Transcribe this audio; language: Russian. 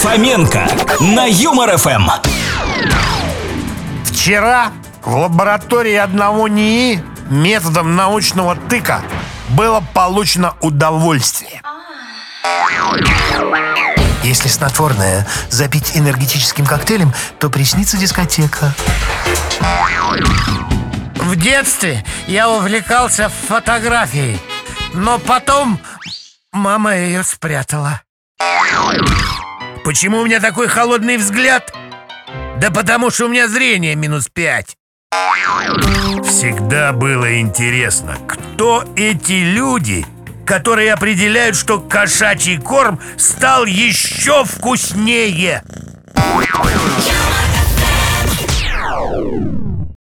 Фоменко на Юмор ФМ. Вчера в лаборатории одного НИИ методом научного тыка было получено удовольствие. Если снотворное запить энергетическим коктейлем, то приснится дискотека. В детстве я увлекался фотографией, но потом мама ее спрятала. Почему у меня такой холодный взгляд? Да потому что у меня зрение минус пять. Всегда было интересно, кто эти люди, которые определяют, что кошачий корм стал еще вкуснее. Я